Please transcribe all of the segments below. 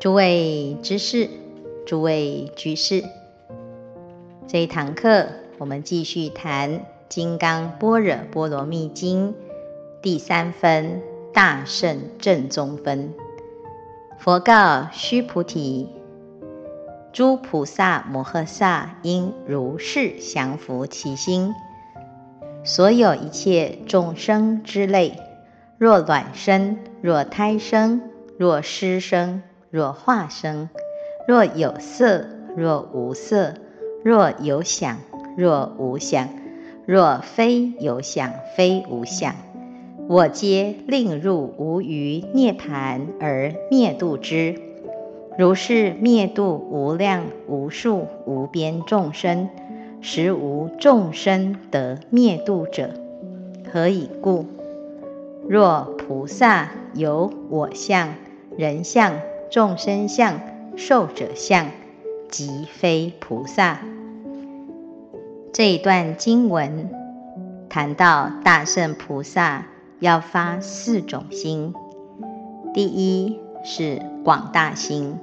诸位知识，诸位居士，这一堂课我们继续谈《金刚般若波罗蜜经》第三分大圣正宗分。佛告须菩提：诸菩萨摩诃萨应如是降伏其心。所有一切众生之类，若卵生，若胎生，若湿生，若化生，若有色，若无色，若有想，若无想，若非有想，非无想，我皆令入无余涅槃而灭度之。如是灭度无量无数无边众生。实无众生得灭度者，何以故？若菩萨有我相、人相、众生相、寿者相，即非菩萨。这一段经文谈到大圣菩萨要发四种心，第一是广大心，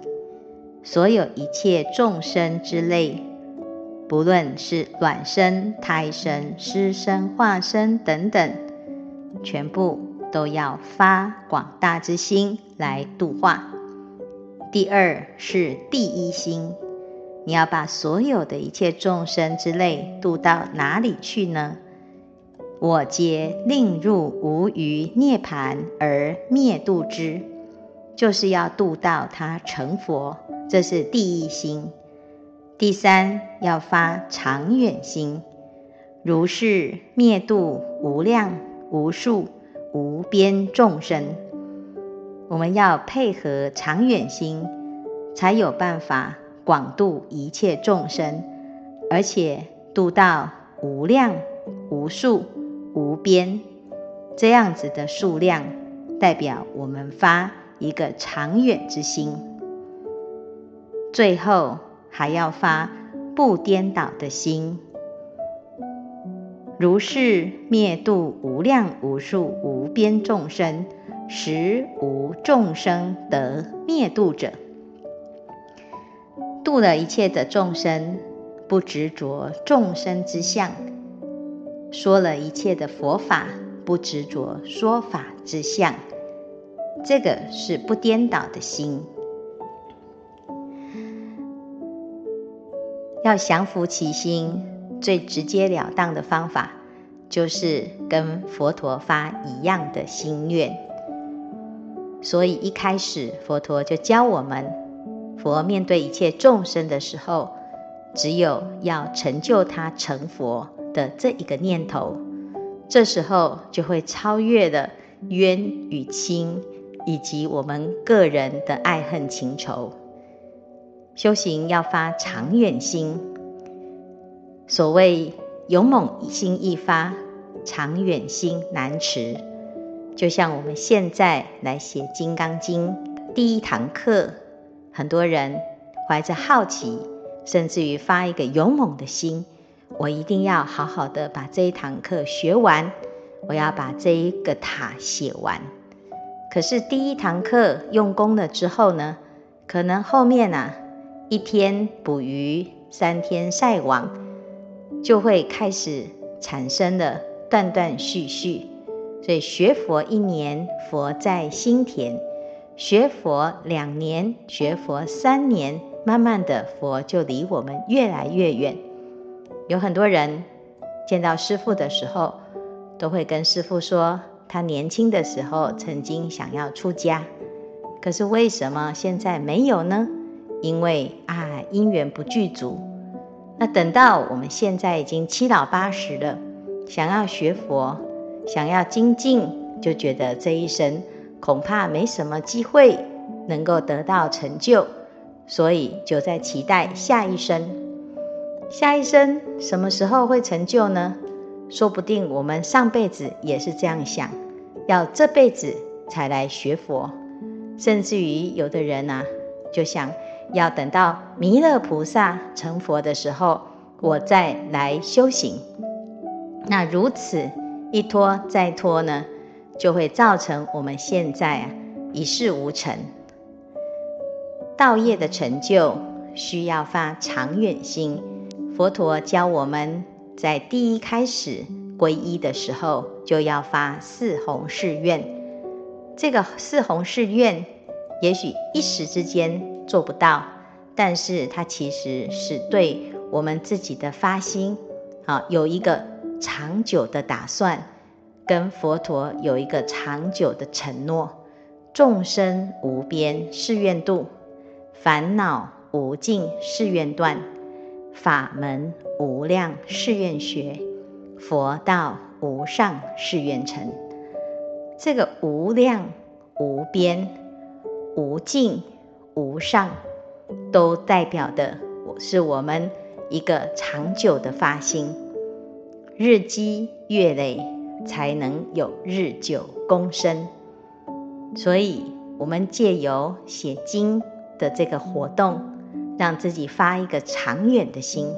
所有一切众生之类。不论是卵生、胎生、湿生、化生等等，全部都要发广大之心来度化。第二是第一心，你要把所有的一切众生之类度到哪里去呢？我皆令入无余涅槃而灭度之，就是要度到他成佛，这是第一心。第三要发长远心，如是灭度无量无数无边众生。我们要配合长远心，才有办法广度一切众生，而且度到无量无数无边这样子的数量，代表我们发一个长远之心。最后。还要发不颠倒的心，如是灭度无量无数无边众生，实无众生得灭度者。度了一切的众生，不执着众生之相；说了一切的佛法，不执着说法之相。这个是不颠倒的心。要降伏其心，最直截了当的方法，就是跟佛陀发一样的心愿。所以一开始，佛陀就教我们，佛面对一切众生的时候，只有要成就他成佛的这一个念头，这时候就会超越了冤与亲，以及我们个人的爱恨情仇。修行要发长远心，所谓勇猛心易发，长远心难持。就像我们现在来写《金刚经》第一堂课，很多人怀着好奇，甚至于发一个勇猛的心，我一定要好好的把这一堂课学完，我要把这一个塔写完。可是第一堂课用功了之后呢，可能后面啊。一天捕鱼，三天晒网，就会开始产生了断断续续。所以学佛一年，佛在心田；学佛两年，学佛三年，慢慢的佛就离我们越来越远。有很多人见到师父的时候，都会跟师父说，他年轻的时候曾经想要出家，可是为什么现在没有呢？因为啊，因缘不具足。那等到我们现在已经七老八十了，想要学佛，想要精进，就觉得这一生恐怕没什么机会能够得到成就，所以就在期待下一生。下一生什么时候会成就呢？说不定我们上辈子也是这样想，要这辈子才来学佛，甚至于有的人啊，就想。要等到弥勒菩萨成佛的时候，我再来修行。那如此一拖再拖呢，就会造成我们现在啊一事无成。道业的成就需要发长远心。佛陀教我们，在第一开始皈依的时候，就要发四弘誓愿。这个四弘誓愿，也许一时之间做不到，但是它其实是对我们自己的发心，啊，有一个长久的打算，跟佛陀有一个长久的承诺。众生无边誓愿度，烦恼无尽誓愿断，法门无量誓愿学，佛道无上誓愿成。这个无量、无边、无尽、无上，都代表的是我们一个长久的发心，日积月累，才能有日久功深。所以，我们借由写经的这个活动，让自己发一个长远的心。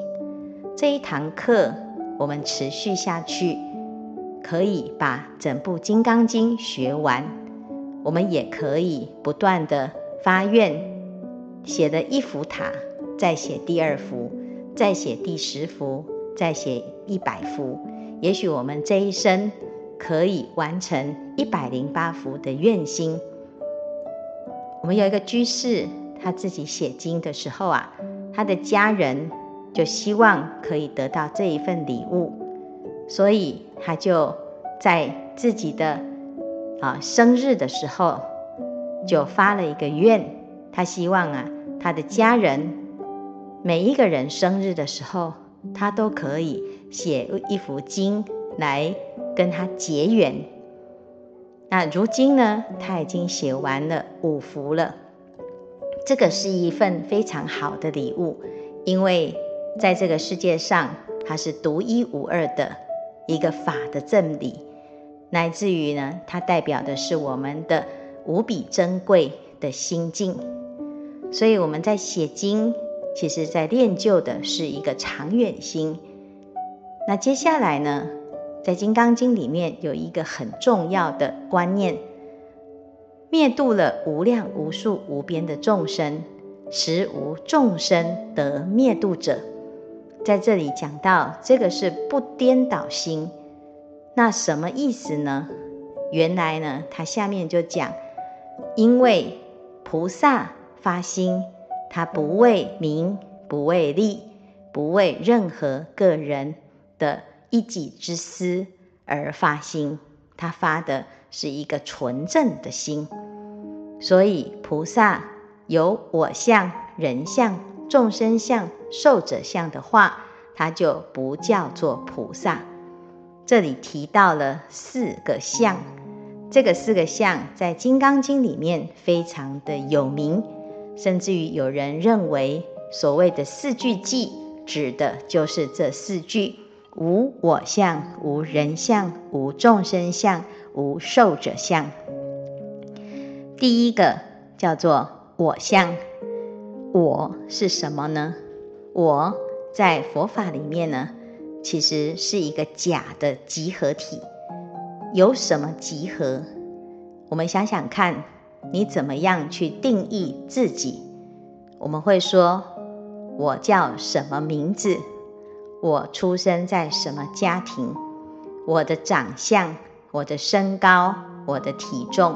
这一堂课我们持续下去，可以把整部《金刚经》学完。我们也可以不断地发愿，写了一幅塔，再写第二幅，再写第十幅，再写一百幅。也许我们这一生。可以完成一百零八幅的愿心。我们有一个居士，他自己写经的时候啊，他的家人就希望可以得到这一份礼物，所以他就在自己的啊生日的时候，就发了一个愿，他希望啊他的家人每一个人生日的时候，他都可以写一幅经来。跟他结缘。那如今呢，他已经写完了五幅了。这个是一份非常好的礼物，因为在这个世界上，它是独一无二的一个法的正理，乃至于呢，它代表的是我们的无比珍贵的心境。所以我们在写经，其实在练就的是一个长远心。那接下来呢？在《金刚经》里面有一个很重要的观念：灭度了无量无数无边的众生，实无众生得灭度者。在这里讲到这个是不颠倒心，那什么意思呢？原来呢，它下面就讲，因为菩萨发心，他不为名，不为利，不为任何个人的。一己之私而发心，他发的是一个纯正的心。所以菩萨有我相、人相、众生相、寿者相的话，他就不叫做菩萨。这里提到了四个相，这个四个相在《金刚经》里面非常的有名，甚至于有人认为所谓的四句偈指的就是这四句。无我相，无人相，无众生相，无寿者相。第一个叫做我相，我是什么呢？我在佛法里面呢，其实是一个假的集合体。有什么集合？我们想想看，你怎么样去定义自己？我们会说，我叫什么名字？我出生在什么家庭？我的长相、我的身高、我的体重，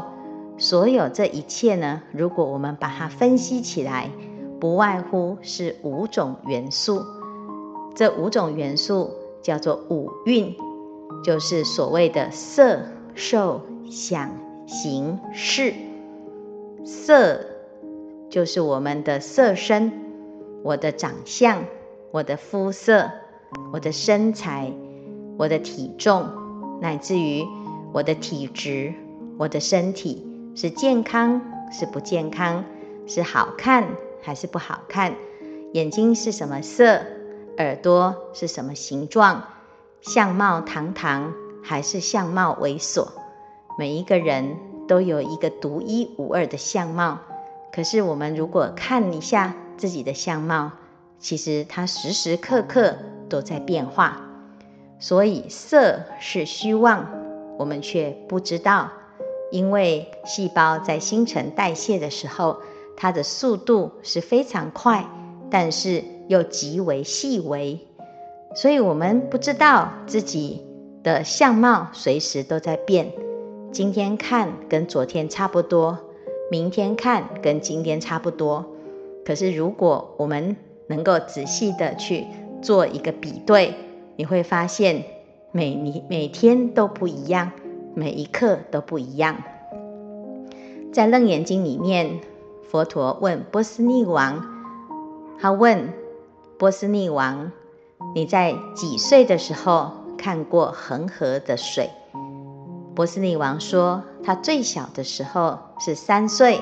所有这一切呢？如果我们把它分析起来，不外乎是五种元素。这五种元素叫做五蕴，就是所谓的色、受、想、行、识。色就是我们的色身，我的长相，我的肤色。我的身材，我的体重，乃至于我的体质，我的身体是健康是不健康，是好看还是不好看？眼睛是什么色？耳朵是什么形状？相貌堂堂还是相貌猥琐？每一个人都有一个独一无二的相貌，可是我们如果看一下自己的相貌，其实它时时刻刻。都在变化，所以色是虚妄，我们却不知道。因为细胞在新陈代谢的时候，它的速度是非常快，但是又极为细微，所以我们不知道自己的相貌随时都在变。今天看跟昨天差不多，明天看跟今天差不多。可是如果我们能够仔细的去做一个比对，你会发现每你每天都不一样，每一刻都不一样。在《楞严经》里面，佛陀问波斯匿王，他问波斯匿王：“你在几岁的时候看过恒河的水？”波斯匿王说：“他最小的时候是三岁，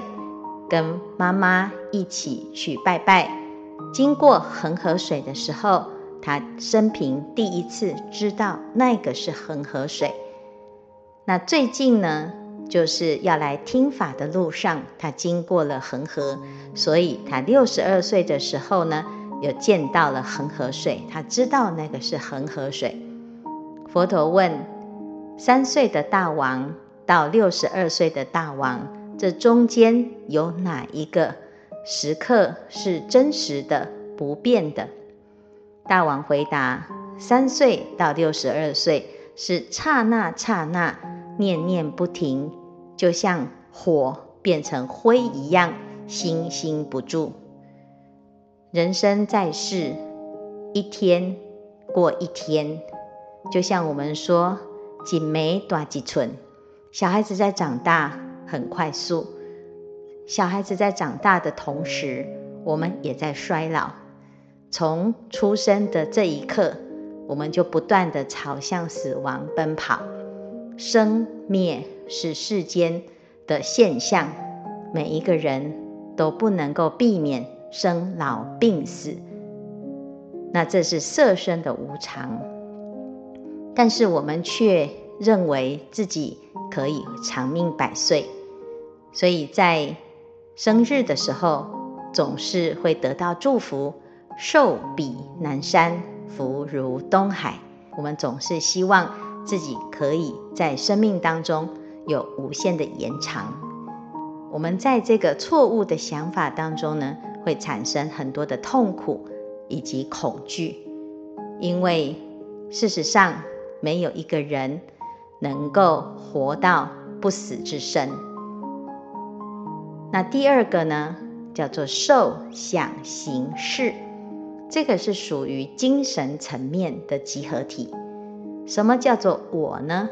跟妈妈一起去拜拜，经过恒河水的时候，他生平第一次知道那个是恒河水。那最近呢？”就是要来听法的路上，他经过了恒河，所以他六十二岁的时候呢，又见到了恒河水，他知道那个是恒河水。佛陀问：三岁的大王到六十二岁的大王，这中间有哪一个时刻是真实的、不变的？大王回答：三岁到六十二岁是刹那刹那，念念不停。就像火变成灰一样，心心不住。人生在世，一天过一天，就像我们说“几枚短几寸”。小孩子在长大很快速，小孩子在长大的同时，我们也在衰老。从出生的这一刻，我们就不断地朝向死亡奔跑。生灭是世间的现象，每一个人都不能够避免生老病死。那这是色身的无常，但是我们却认为自己可以长命百岁，所以在生日的时候总是会得到祝福，寿比南山，福如东海。我们总是希望。自己可以在生命当中有无限的延长。我们在这个错误的想法当中呢，会产生很多的痛苦以及恐惧，因为事实上没有一个人能够活到不死之身。那第二个呢，叫做受想行识，这个是属于精神层面的集合体。什么叫做我呢？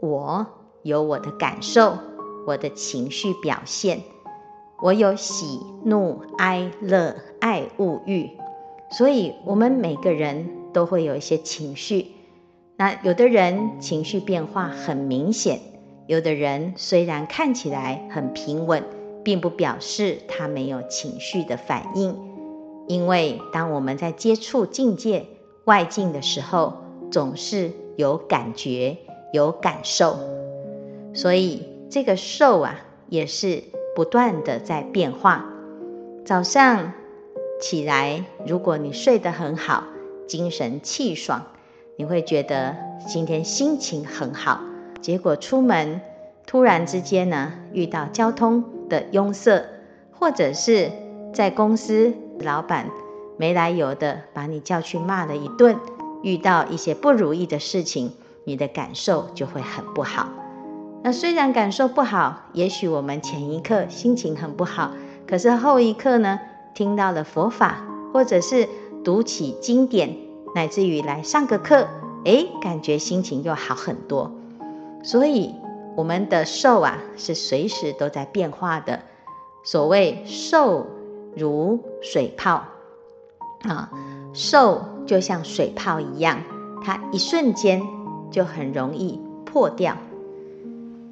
我有我的感受，我的情绪表现，我有喜怒哀乐爱恶欲，所以我们每个人都会有一些情绪。那有的人情绪变化很明显，有的人虽然看起来很平稳，并不表示他没有情绪的反应。因为当我们在接触境界外境的时候，总是有感觉、有感受，所以这个受啊，也是不断的在变化。早上起来，如果你睡得很好，精神气爽，你会觉得今天心情很好。结果出门，突然之间呢，遇到交通的拥塞，或者是在公司老板没来由的把你叫去骂了一顿。遇到一些不如意的事情，你的感受就会很不好。那虽然感受不好，也许我们前一刻心情很不好，可是后一刻呢，听到了佛法，或者是读起经典，乃至于来上个课，诶，感觉心情又好很多。所以我们的受啊，是随时都在变化的。所谓受如水泡啊，受。就像水泡一样，它一瞬间就很容易破掉。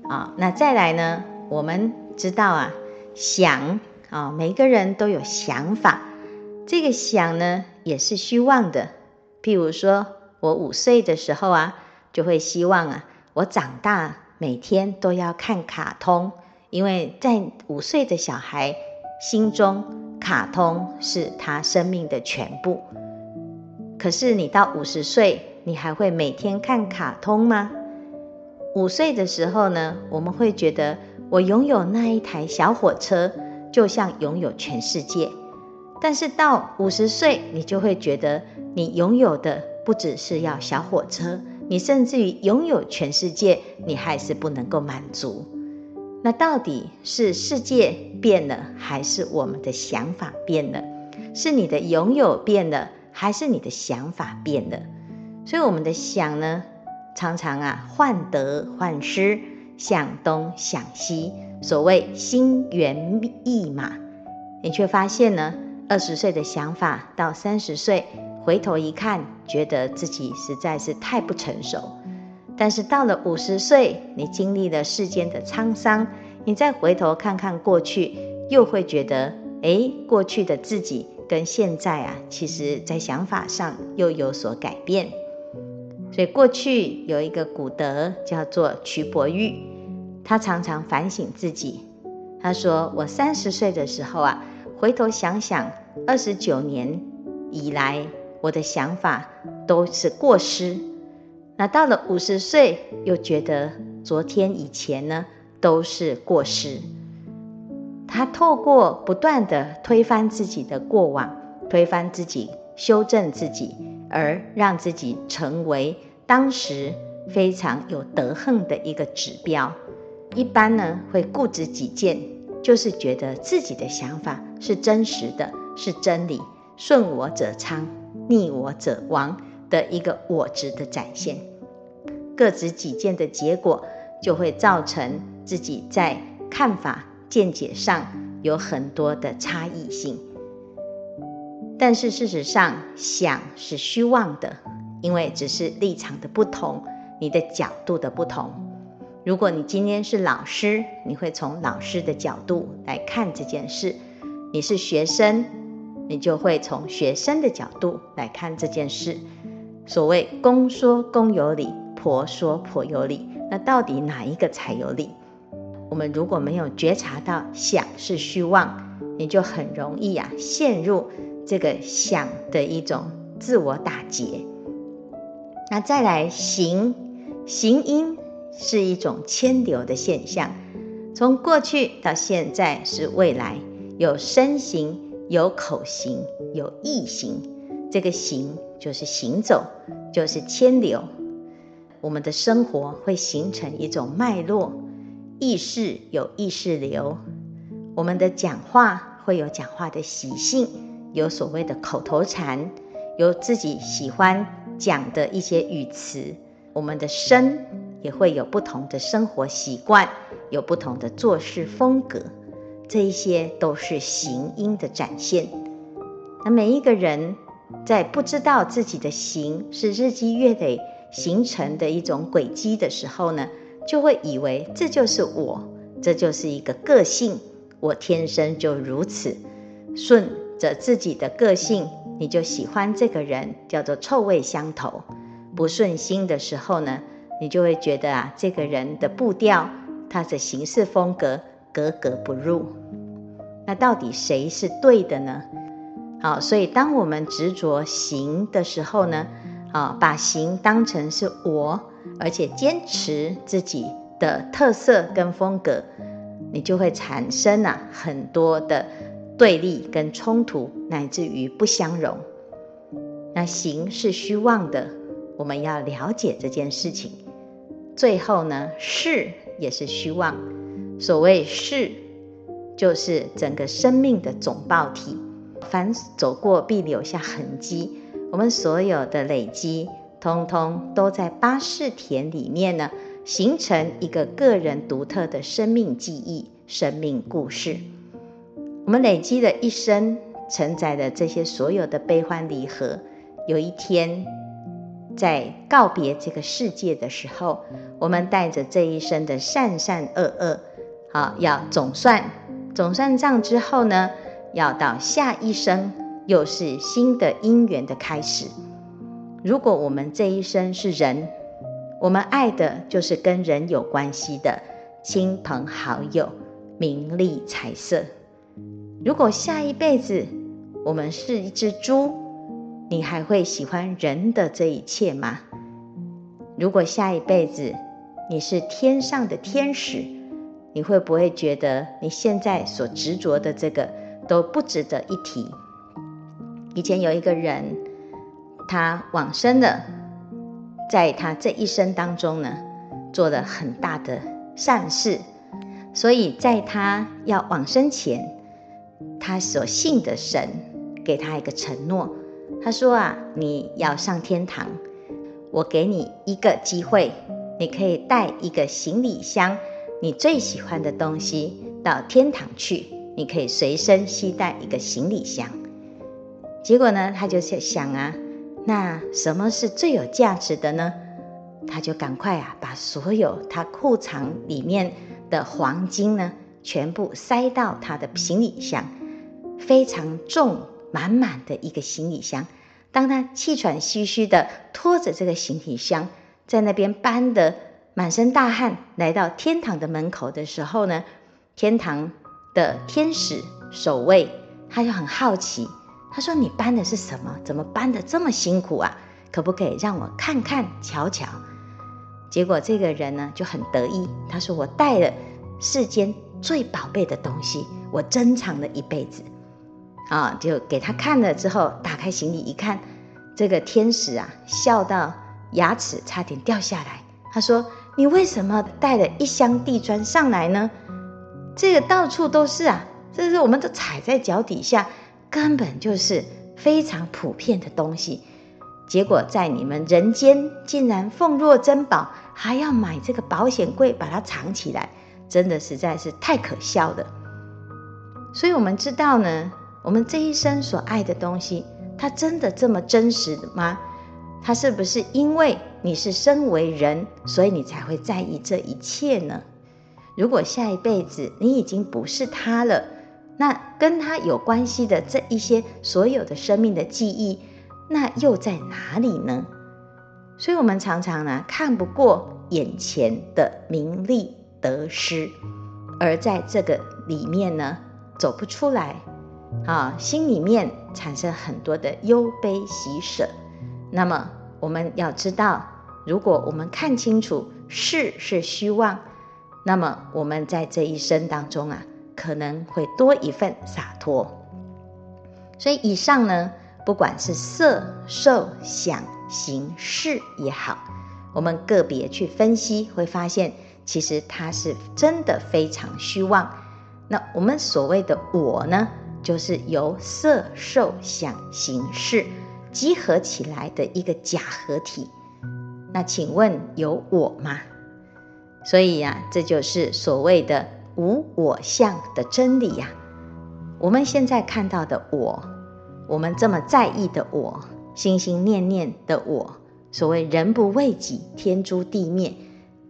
啊，那再来呢？我们知道啊，想啊，每个人都有想法。这个想呢，也是虚妄的。譬如说，我五岁的时候啊，就会希望啊，我长大每天都要看卡通，因为在五岁的小孩心中，卡通是他生命的全部。可是你到五十岁，你还会每天看卡通吗？五岁的时候呢，我们会觉得我拥有那一台小火车，就像拥有全世界。但是到五十岁，你就会觉得你拥有的不只是要小火车，你甚至于拥有全世界，你还是不能够满足。那到底是世界变了，还是我们的想法变了？是你的拥有变了，还是你的想法变了？所以我们的想呢，常常啊患得患失，想东想西，所谓心猿意马。你却发现呢，二十岁的想法到三十岁回头一看，觉得自己实在是太不成熟。但是到了五十岁，你经历了世间的沧桑，你再回头看看过去，又会觉得，哎，过去的自己跟现在啊，其实在想法上又有所改变。所以过去有一个古德叫做瞿伯玉，他常常反省自己。他说：“我三十岁的时候啊。”回头想想，二十九年以来，我的想法都是过失。那到了五十岁，又觉得昨天以前呢都是过失。他透过不断地推翻自己的过往，推翻自己，修正自己，而让自己成为当时非常有德行的一个指标。一般呢会固执己见。就是觉得自己的想法是真实的，是真理，顺我者昌，逆我者亡的一个我执的展现。各执己见的结果，就会造成自己在看法、见解上有很多的差异性。但是事实上，想是虚妄的，因为只是立场的不同，你的角度的不同。如果你今天是老师，你会从老师的角度来看这件事；你是学生，你就会从学生的角度来看这件事。所谓公说公有理，婆说婆有理，那到底哪一个才有理？我们如果没有觉察到想是虚妄，你就很容易啊陷入这个想的一种自我打结。那再来行，行因。是一种牵流的现象，从过去到现在是未来，有身行，有口行，有意行。这个行就是行走，就是迁流。我们的生活会形成一种脉络，意识有意识流。我们的讲话会有讲话的习性，有所谓的口头禅，有自己喜欢讲的一些语词。我们的身。也会有不同的生活习惯，有不同的做事风格，这一些都是行因的展现。那每一个人在不知道自己的行是日积月累形成的一种轨迹的时候呢，就会以为这就是我，这就是一个个性，我天生就如此，顺着自己的个性，你就喜欢这个人，叫做臭味相投。不顺心的时候呢，你就会觉得啊，这个人的步调，他的行事风格格格不入。那到底谁是对的呢？好，所以当我们执着行的时候呢，啊，把行当成是我，而且坚持自己的特色跟风格，你就会产生啊很多的对立跟冲突，乃至于不相容。那行是虚妄的，我们要了解这件事情。最后呢，识也是虚妄。所谓是，就是整个生命的总报体。凡走过必留下痕迹。我们所有的累积，通通都在八识田里面呢，形成一个个人独特的生命记忆、生命故事。我们累积了一生，承载的这些所有的悲欢离合。有一天，在告别这个世界的时候，我们带着这一生的善善恶恶，啊，要总算总算账之后呢，要到下一生又是新的因缘的开始。如果我们这一生是人，我们爱的就是跟人有关系的亲朋好友、名利财色。如果下一辈子我们是一只猪。你还会喜欢人的这一切吗？如果下一辈子你是天上的天使，你会不会觉得你现在所执着的这个都不值得一提？以前有一个人，他往生了，在他这一生当中呢，做了很大的善事，所以在他要往生前，他所信的神给他一个承诺，他说啊，你要上天堂，我给你一个机会，你可以带一个行李箱，你最喜欢的东西到天堂去，你可以随身携带一个行李箱。结果呢，他就在想啊，那什么是最有价值的呢？他就赶快啊，把所有他库藏里面的黄金呢，全部塞到他的行李箱。非常重、满满的一个行李箱。当他气喘吁吁地拖着这个行李箱，在那边搬的满身大汗，来到天堂的门口的时候呢，天堂的天使守卫，他就很好奇，他说：“你搬的是什么？怎么搬得这么辛苦啊？可不可以让我看看、瞧瞧？”结果这个人呢就很得意，他说：“我带了世间最宝贝的东西，我珍藏了一辈子。”啊，就给他看了之后，打开行李一看，这个天使啊，笑到牙齿差点掉下来。他说：“你为什么带了一箱地砖上来呢？这个到处都是啊，这是我们都踩在脚底下，根本就是非常普遍的东西。结果在你们人间竟然奉若珍宝，还要买这个保险柜把它藏起来，真的实在是太可笑了。所以我们知道呢。”我们这一生所爱的东西，它真的这么真实的吗？它是不是因为你是身为人，所以你才会在意这一切呢？如果下一辈子你已经不是他了，那跟他有关系的这一些所有的生命的记忆，那又在哪里呢？所以，我们常常呢看不过眼前的名利得失，而在这个里面呢走不出来。啊，心里面产生很多的忧悲喜舍。那么我们要知道，如果我们看清楚世是虚妄，那么我们在这一生当中啊，可能会多一份洒脱。所以以上呢，不管是色、受、想、行、识也好，我们个别去分析，会发现其实它是真的非常虚妄。那我们所谓的我呢？就是由色、受、想、行、识集合起来的一个假合体。那请问有我吗？所以呀、啊，这就是所谓的无我相的真理呀、啊。我们现在看到的我，我们这么在意的我，心心念念的我，所谓人不为己，天诛地灭，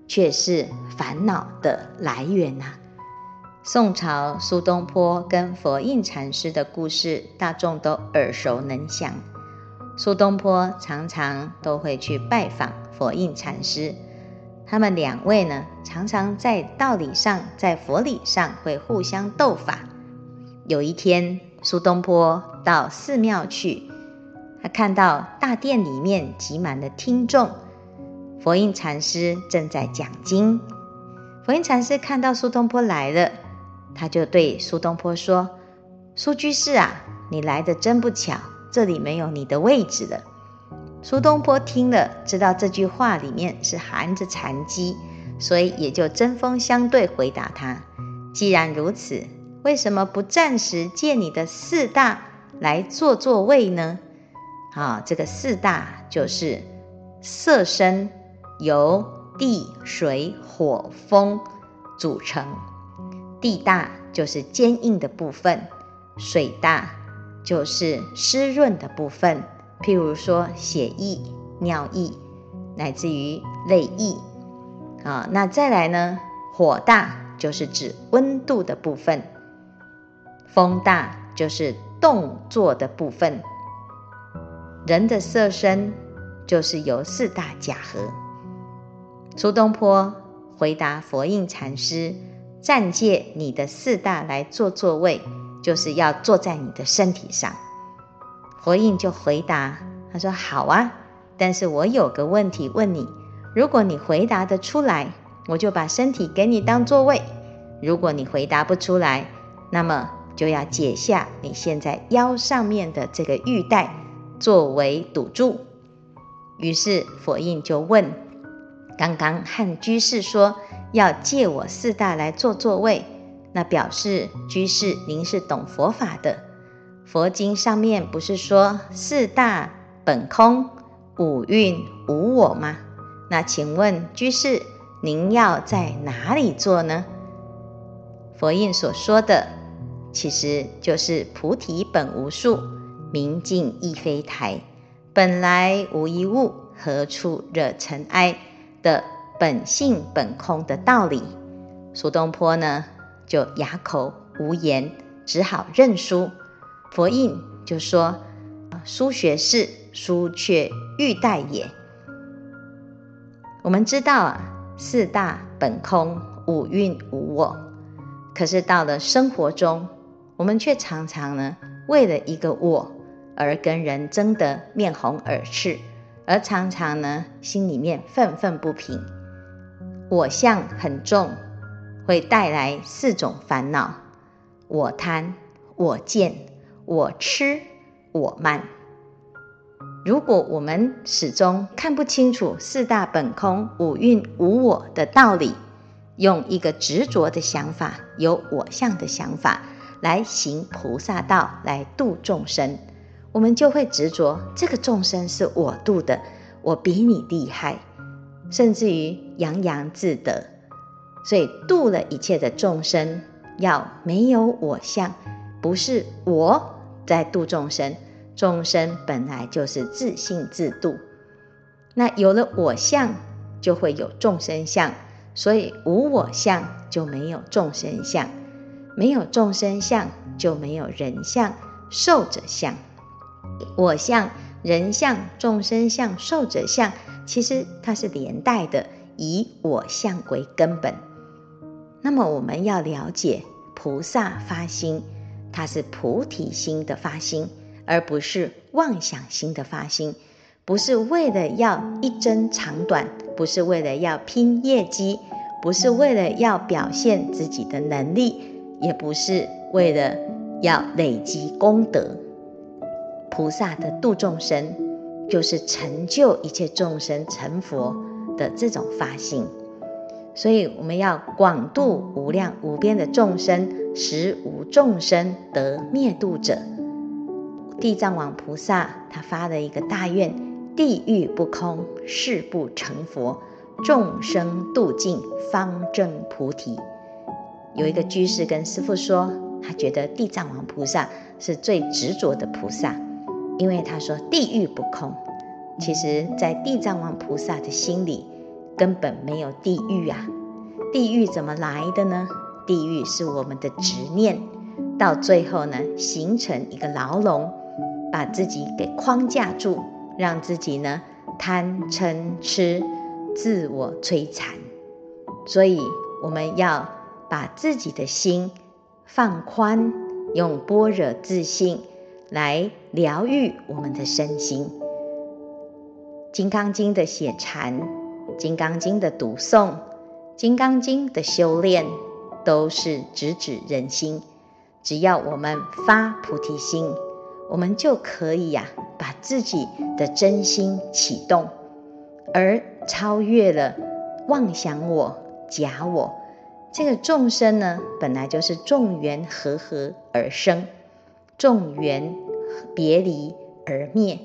却是烦恼的来源呐、啊。宋朝苏东坡跟佛印禅师的故事，大众都耳熟能详。苏东坡常常都会去拜访佛印禅师，他们两位呢，常常在道理上、在佛理上会互相斗法。有一天，苏东坡到寺庙去，他看到大殿里面挤满了听众，佛印禅师正在讲经。佛印禅师看到苏东坡来了。他就对苏东坡说：“苏居士啊，你来的真不巧，这里没有你的位置了。”苏东坡听了，知道这句话里面是含着禅机，所以也就针锋相对回答他：“既然如此，为什么不暂时借你的四大来坐坐位呢？”啊，这个四大就是色身由地水火风组成。地大就是坚硬的部分，水大就是湿润的部分，譬如说血液、尿液，乃至于泪液。啊，那再来呢？火大就是指温度的部分，风大就是动作的部分。人的色身就是由四大假合。苏东坡回答佛印禅师。暂借你的四大来坐座位，就是要坐在你的身体上。佛印就回答，他说：“好啊，但是我有个问题问你，如果你回答得出来，我就把身体给你当座位；如果你回答不出来，那么就要解下你现在腰上面的这个玉带作为赌注。于是佛印就问：刚刚和居士说要借我四大来做座位，那表示居士您是懂佛法的。佛经上面不是说四大本空，五蕴无我吗？那请问居士，您要在哪里做呢？佛印所说的，其实就是菩提本无树，明镜亦非台。本来无一物，何处惹尘埃的本性本空的道理。苏东坡呢，就哑口无言，只好认输。佛印就说：“书学士，书却欲待也。”我们知道啊，四大本空，五蕴无我。可是到了生活中，我们却常常呢，为了一个我。而跟人争得面红耳赤，而常常呢，心里面愤愤不平，我相很重，会带来四种烦恼：我贪、我见、我痴、我慢。如果我们始终看不清楚四大本空、五蕴无我的道理，用一个执着的想法、有我相的想法来行菩萨道，来度众生。我们就会执着这个众生是我度的，我比你厉害，甚至于洋洋自得。所以度了一切的众生，要没有我相，不是我在度众生，众生本来就是自性自度。那有了我相，就会有众生相，所以无我相就没有众生相，没有众生相就没有人相、寿者相。我相、人相、众生相、寿者相，其实它是连带的，以我相为根本。那么我们要了解，菩萨发心，它是菩提心的发心，而不是妄想心的发心。不是为了要一争长短，不是为了要拼业绩，不是为了要表现自己的能力，也不是为了要累积功德。菩萨的度众生，就是成就一切众生成佛的这种发心，所以我们要广度无量无边的众生，实无众生得灭度者。地藏王菩萨他发了一个大愿：地狱不空，誓不成佛；众生度尽，方证菩提。有一个居士跟师父说，他觉得地藏王菩萨是最执着的菩萨。因为他说地狱不空，其实，在地藏王菩萨的心里根本没有地狱啊！地狱怎么来的呢？地狱是我们的执念，到最后呢，形成一个牢笼，把自己给框架住，让自己呢贪嗔痴，自我摧残。所以我们要把自己的心放宽，用般若自信。来疗愈我们的身心，《金刚经》的写禅，《金刚经》的读诵，《金刚经》的修炼，都是直指人心。只要我们发菩提心，我们就可以呀、把自己的真心启动，而超越了妄想我、假我。这个众生呢，本来就是众缘和合而生。众缘别离而灭，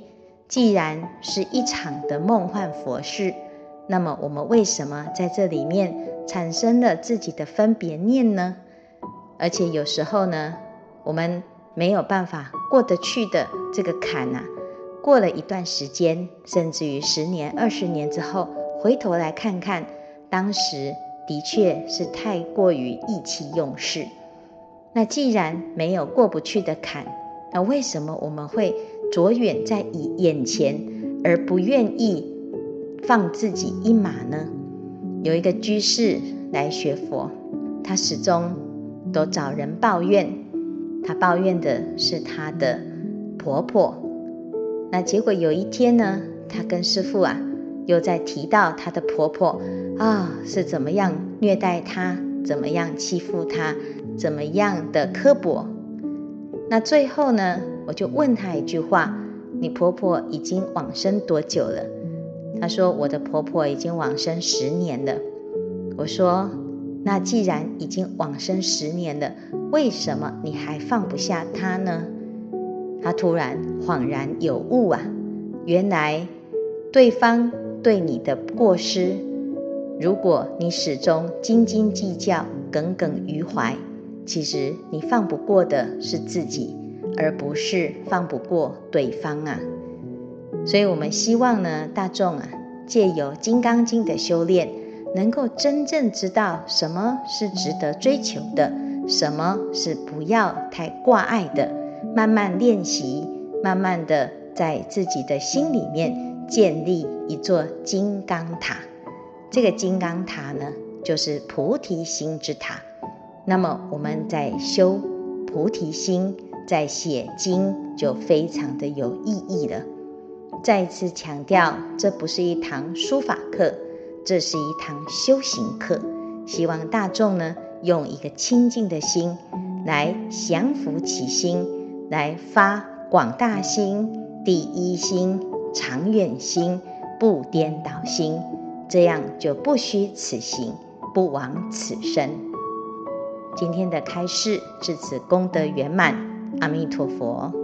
既然是一场的梦幻佛事，那么我们为什么在这里面产生了自己的分别念呢？而且有时候呢，我们没有办法过得去的这个坎啊，过了一段时间，甚至于十年、二十年之后，回头来看看，当时的确是太过于意气用事。那既然没有过不去的坎，那为什么我们会着眼在以眼前，而不愿意放自己一马呢？有一个居士来学佛，他始终都找人抱怨，他抱怨的是他的婆婆。那结果有一天呢，他跟师父啊，又在提到他的婆婆啊是怎么样虐待他，怎么样欺负她，怎么样的刻薄。那最后呢，我就问他一句话：“你婆婆已经往生多久了？”她说：“我的婆婆已经往生十年了。”我说：“那既然已经往生十年了，为什么你还放不下她呢？”她突然恍然有悟啊，原来对方对你的过失，如果你始终斤斤计较、耿耿于怀，其实你放不过的是自己，而不是放不过对方啊。所以，我们希望呢，大众啊，借由《金刚经》的修炼，能够真正知道什么是值得追求的，什么是不要太挂碍的。慢慢练习，慢慢的在自己的心里面建立一座金刚塔。这个金刚塔呢，就是菩提心之塔。那么我们在修菩提心，在写经就非常的有意义了。再次强调，这不是一堂书法课，这是一堂修行课。希望大众呢，用一个清净的心来降伏其心。来发广大心、第一心、长远心、不颠倒心，这样就不虚此行，不枉此生。今天的开示至此功德圆满，阿弥陀佛。